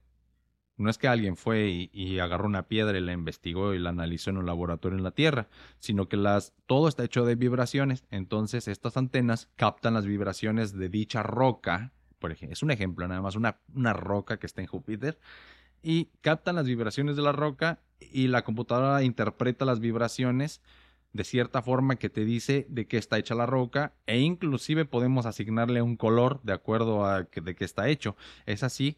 A: No es que alguien fue y, agarró una piedra y la investigó y la analizó en un laboratorio en la Tierra, sino que las, todo está hecho de vibraciones. Entonces estas antenas captan las vibraciones de dicha roca. Por ejemplo, es un ejemplo nada más, una, una roca que está en Júpiter. Y captan las vibraciones de la roca y la computadora interpreta las vibraciones de cierta forma que te dice de qué está hecha la roca e inclusive podemos asignarle un color de acuerdo a de qué está hecho. Es así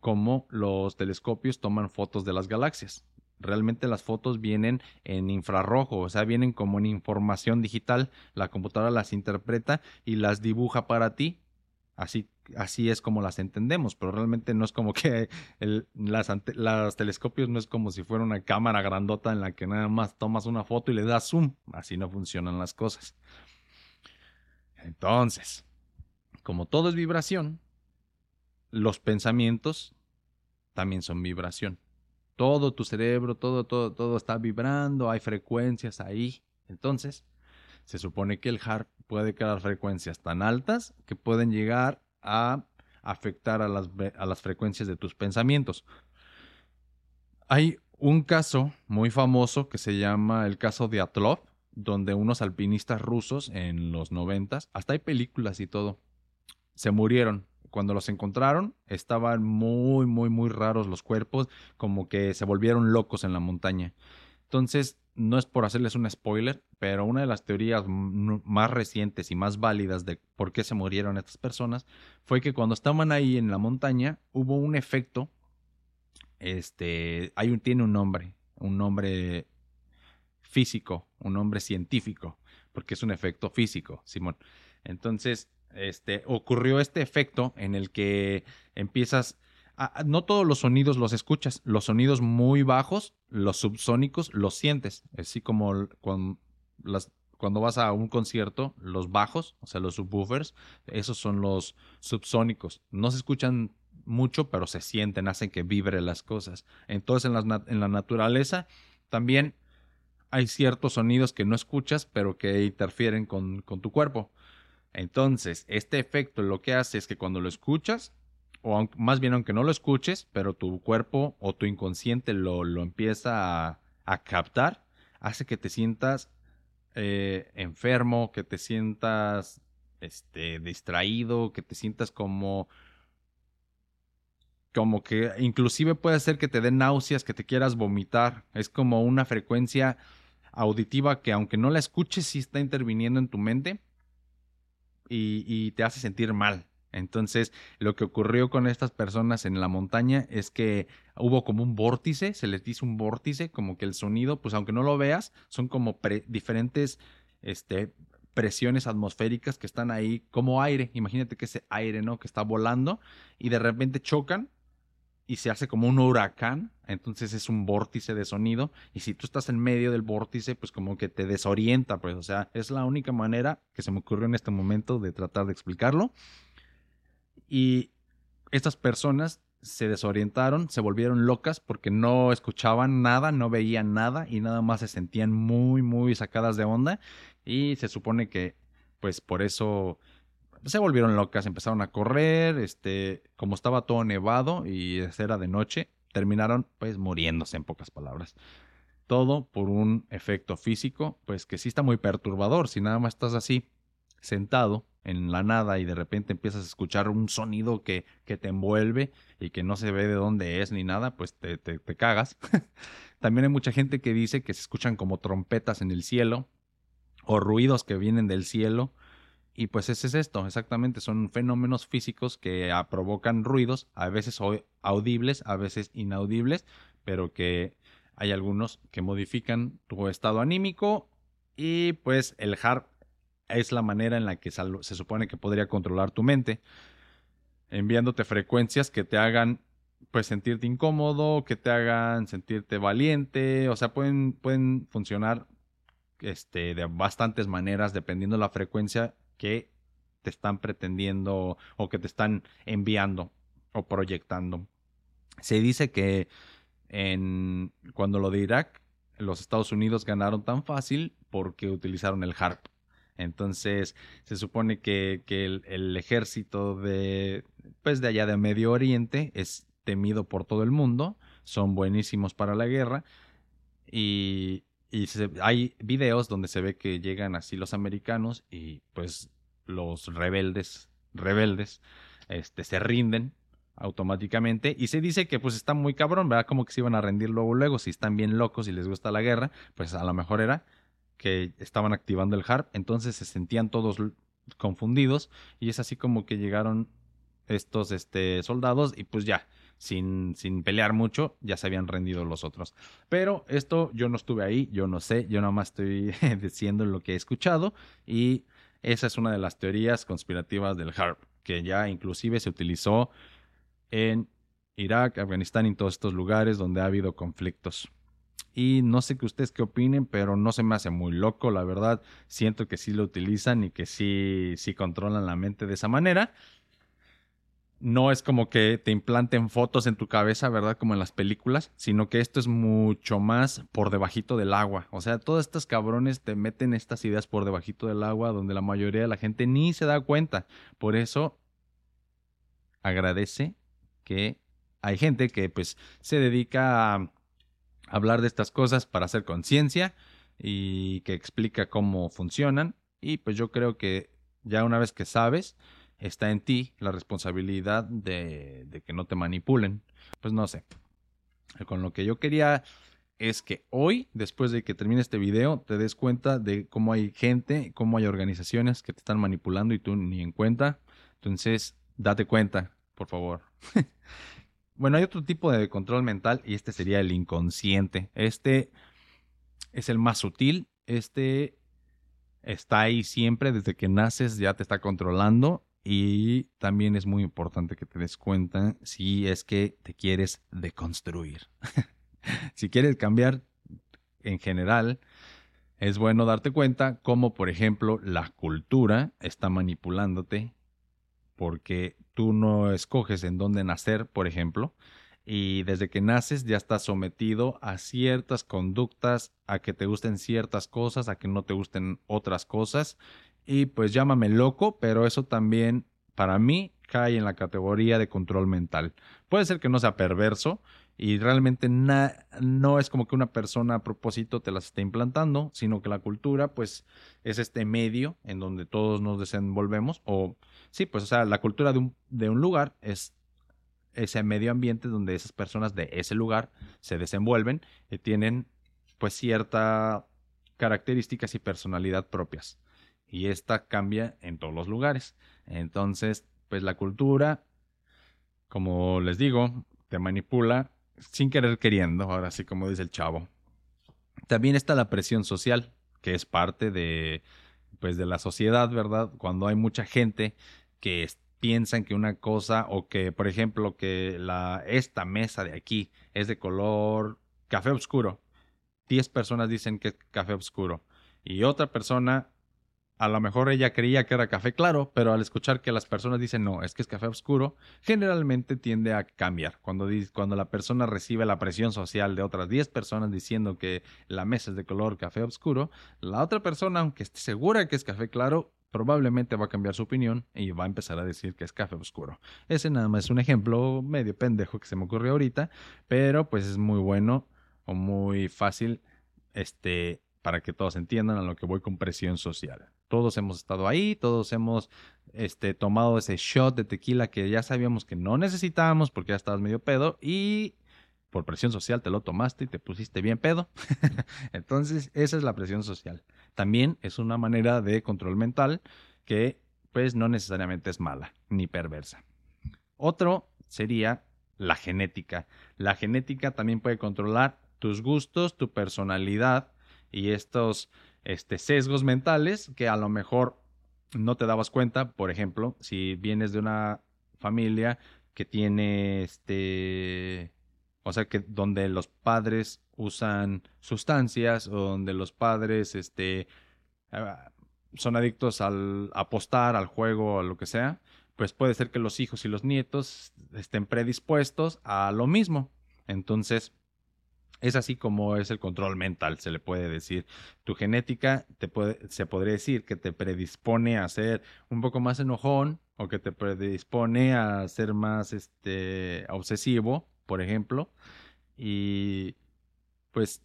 A: como los telescopios toman fotos de las galaxias. Realmente las fotos vienen en infrarrojo, o sea, vienen como en información digital. La computadora las interpreta y las dibuja para ti. Así, así es como las entendemos, pero realmente no es como que *laughs* el, las, las telescopios no es como si fuera una cámara grandota en la que nada más tomas una foto y le das zoom. Así no funcionan las cosas. Entonces, como todo es vibración, los pensamientos también son vibración. Todo tu cerebro, todo, todo, todo está vibrando, hay frecuencias ahí. Entonces, se supone que el HARP puede crear frecuencias tan altas que pueden llegar a afectar a las, a las frecuencias de tus pensamientos. Hay un caso muy famoso que se llama el caso de Atlov, donde unos alpinistas rusos en los noventas, hasta hay películas y todo, se murieron cuando los encontraron, estaban muy, muy, muy raros los cuerpos, como que se volvieron locos en la montaña. Entonces, no es por hacerles un spoiler, pero una de las teorías más recientes y más válidas de por qué se murieron estas personas fue que cuando estaban ahí en la montaña hubo un efecto, este, tiene un nombre, un nombre físico, un nombre científico, porque es un efecto físico, Simón. Entonces, este, ocurrió este efecto en el que empiezas... A, no todos los sonidos los escuchas, los sonidos muy bajos, los subsónicos, los sientes, así como cuando vas a un concierto, los bajos, o sea, los subwoofers, esos son los subsónicos. No se escuchan mucho, pero se sienten, hacen que vibre las cosas. Entonces, en la, en la naturaleza también hay ciertos sonidos que no escuchas, pero que interfieren con, con tu cuerpo. Entonces, este efecto lo que hace es que cuando lo escuchas, o más bien aunque no lo escuches, pero tu cuerpo o tu inconsciente lo, lo empieza a, captar, hace que te sientas eh, enfermo, que te sientas este, distraído, que te sientas como como que inclusive puede ser que te den náuseas, que te quieras vomitar. Es como una frecuencia auditiva que aunque no la escuches, sí está interviniendo en tu mente y, te hace sentir mal. Entonces, lo que ocurrió con estas personas en la montaña es que hubo como un vórtice, se les dice un vórtice, como que el sonido, pues aunque no lo veas, son como diferentes este, presiones atmosféricas que están ahí como aire. Imagínate que ese aire, ¿no? Que está volando y de repente chocan y se hace como un huracán, entonces es un vórtice de sonido y si tú estás en medio del vórtice, pues como que te desorienta, pues o sea, es la única manera que se me ocurrió en este momento de tratar de explicarlo. Y estas personas se desorientaron, se volvieron locas porque no escuchaban nada, no veían nada y nada más se sentían muy, muy sacadas de onda y se supone que pues por eso se volvieron locas, empezaron a correr, este, como estaba todo nevado y era de noche, terminaron pues muriéndose en pocas palabras. Todo por un efecto físico, pues que sí está muy perturbador. Si nada más estás así, sentado en la nada y de repente empiezas a escuchar un sonido que, que te envuelve y que no se ve de dónde es ni nada, pues te, te, cagas. *laughs* También hay mucha gente que dice que se escuchan como trompetas en el cielo o ruidos que vienen del cielo y pues ese es esto, exactamente, son fenómenos físicos que ah, provocan ruidos, a veces audibles, a veces inaudibles, pero que hay algunos que modifican tu estado anímico y pues el HARP es la manera en la que se supone que podría controlar tu mente, enviándote frecuencias que te hagan pues sentirte incómodo, que te hagan sentirte valiente, o sea, pueden, pueden funcionar este, de bastantes maneras dependiendo de la frecuencia que te están pretendiendo o que te están enviando o proyectando. Se dice que en, cuando lo de Irak, los Estados Unidos ganaron tan fácil porque utilizaron el HARP. Entonces, se supone que, el, ejército de, pues de allá de Medio Oriente es temido por todo el mundo, son buenísimos para la guerra y, hay videos donde se ve que llegan así los americanos y pues los rebeldes, rebeldes, este, se rinden automáticamente y se dice que pues está muy cabrón, ¿verdad? Como que se iban a rendir luego, luego, si están bien locos y les gusta la guerra, pues a lo mejor era que estaban activando el HARP, entonces se sentían todos confundidos y es así como que llegaron estos este, soldados y pues ya, sin, sin pelear mucho, ya se habían rendido los otros. Pero esto yo no estuve ahí, yo no sé, yo nada más estoy *laughs* diciendo lo que he escuchado y esa es una de las teorías conspirativas del HARP, que ya inclusive se utilizó en Irak, Afganistán y en todos estos lugares donde ha habido conflictos. Y no sé que ustedes qué opinen, pero no se me hace muy loco, la verdad. Siento que sí lo utilizan y que sí, sí controlan la mente de esa manera no es como que te implanten fotos en tu cabeza, ¿verdad? Como en las películas, sino que esto es mucho más por debajito del agua. O sea, todos estos cabrones te meten estas ideas por debajito del agua donde la mayoría de la gente ni se da cuenta. Por eso agradece que hay gente que pues se dedica a hablar de estas cosas para hacer conciencia y que explica cómo funcionan. Y pues yo creo que ya una vez que sabes, está en ti la responsabilidad de, de, que no te manipulen. Pues no sé. Con lo que yo quería es que hoy, después de que termine este video, te des cuenta de cómo hay gente, cómo hay organizaciones que te están manipulando y tú ni en cuenta. Entonces, date cuenta, por favor. *laughs* bueno, hay otro tipo de control mental y este sería el inconsciente. Este es el más sutil. Este está ahí siempre, desde que naces ya te está controlando y también es muy importante que te des cuenta si es que te quieres deconstruir. *laughs* si quieres cambiar en general, es bueno darte cuenta cómo, por ejemplo, la cultura está manipulándote porque tú no escoges en dónde nacer, por ejemplo, y desde que naces ya estás sometido a ciertas conductas, a que te gusten ciertas cosas, a que no te gusten otras cosas, y pues llámame loco, pero eso también para mí cae en la categoría de control mental. Puede ser que no sea perverso y realmente no es como que una persona a propósito te las esté implantando, sino que la cultura pues es este medio en donde todos nos desenvolvemos o sí, pues o sea, la cultura de un, de un lugar es ese medio ambiente donde esas personas de ese lugar se desenvuelven y tienen pues ciertas características y personalidad propias y esta cambia en todos los lugares. Entonces, pues la cultura, como les digo, te manipula sin querer queriendo, ahora sí como dice el chavo. También está la presión social, que es parte de pues de la sociedad, ¿verdad? Cuando hay mucha gente que piensan que una cosa o que, por ejemplo, que la esta mesa de aquí es de color café oscuro. Diez personas dicen que es café oscuro y otra persona a lo mejor ella creía que era café claro, pero al escuchar que las personas dicen no, es que es café oscuro, generalmente tiende a cambiar. Cuando, cuando la persona recibe la presión social de otras 10 personas diciendo que la mesa es de color café oscuro, la otra persona, aunque esté segura que es café claro, probablemente va a cambiar su opinión y va a empezar a decir que es café oscuro. Ese nada más es un ejemplo medio pendejo que se me ocurrió ahorita, pero pues es muy bueno o muy fácil este para que todos entiendan a lo que voy con presión social. Todos hemos estado ahí, todos hemos este, tomado ese shot de tequila que ya sabíamos que no necesitábamos porque ya estabas medio pedo y por presión social te lo tomaste y te pusiste bien pedo. *laughs* Entonces, esa es la presión social. También es una manera de control mental que pues no necesariamente es mala ni perversa. Otro sería la genética. La genética también puede controlar tus gustos, tu personalidad y estos este, sesgos mentales que a lo mejor no te dabas cuenta. Por ejemplo, si vienes de una familia que tiene este. O sea, que donde los padres usan sustancias o donde los padres este, ah, son adictos al apostar, al juego, a lo que sea, pues puede ser que los hijos y los nietos estén predispuestos a lo mismo. Entonces, es así como es el control mental, se le puede decir. Tu genética te puede, se podría decir que te predispone a ser un poco más enojón o que te predispone a ser más este, obsesivo, por ejemplo. Y pues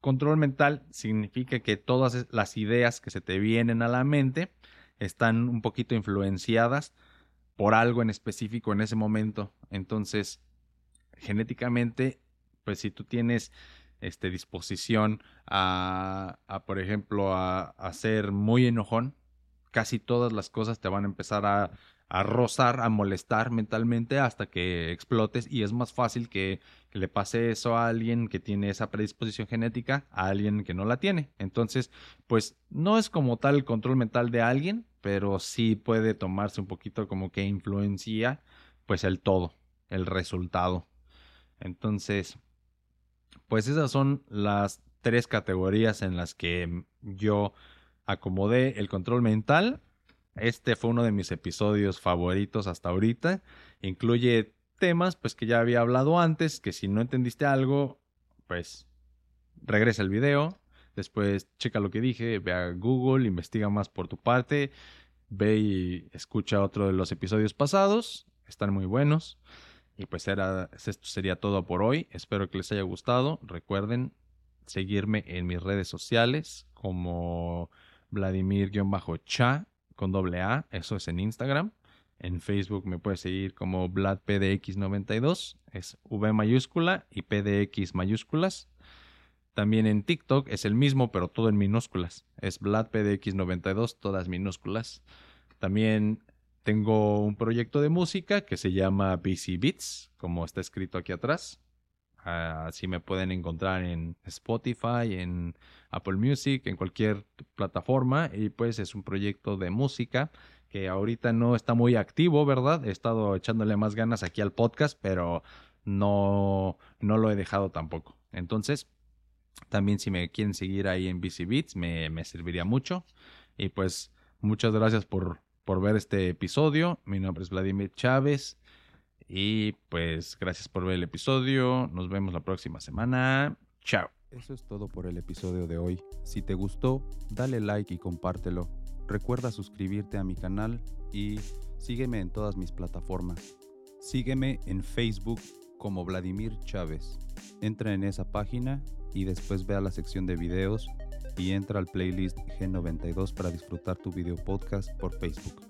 A: control mental significa que todas las ideas que se te vienen a la mente están un poquito influenciadas por algo en específico en ese momento. Entonces, genéticamente, pues si tú tienes este, disposición a, por ejemplo, a, a, ser muy enojón, casi todas las cosas te van a empezar a, a rozar, a molestar mentalmente hasta que explotes y es más fácil que, le pase eso a alguien que tiene esa predisposición genética a alguien que no la tiene. Entonces, pues no es como tal el control mental de alguien, pero sí puede tomarse un poquito como que influencia pues el todo, el resultado. Entonces, pues esas son las tres categorías en las que yo acomodé el control mental este fue uno de mis episodios favoritos hasta ahorita. Incluye temas pues que ya había hablado antes, que si no entendiste algo, pues regresa el video, después checa lo que dije, ve a Google, investiga más por tu parte, ve y escucha otro de los episodios pasados, están muy buenos. Y pues era, esto sería todo por hoy. Espero que les haya gustado. Recuerden seguirme en mis redes sociales como Vladimir-Cha con doble A, eso es en Instagram. En Facebook me puedes seguir como VladPDX92, es V mayúscula y PDX mayúsculas. También en TikTok es el mismo, pero todo en minúsculas. Es VladPDX92, todas minúsculas. También tengo un proyecto de música que se llama BC Beats, como está escrito aquí atrás. Así me pueden encontrar en Spotify, en Apple Music, en cualquier plataforma. Y pues es un proyecto de música que ahorita no está muy activo, ¿verdad? He estado echándole más ganas aquí al podcast, pero no, no lo he dejado tampoco. Entonces, también si me quieren seguir ahí en BC Beats, me, me serviría mucho. Y pues muchas gracias por, por ver este episodio. Mi nombre es Vladimir Chávez. Y pues gracias por ver el episodio. Nos vemos la próxima semana. Chao.
C: Eso es todo por el episodio de hoy. Si te gustó, dale like y compártelo. Recuerda suscribirte a mi canal y sígueme en todas mis plataformas. Sígueme en Facebook como Vladimir Chávez. Entra en esa página y después ve a la sección de videos y entra al playlist G92 para disfrutar tu video podcast por Facebook.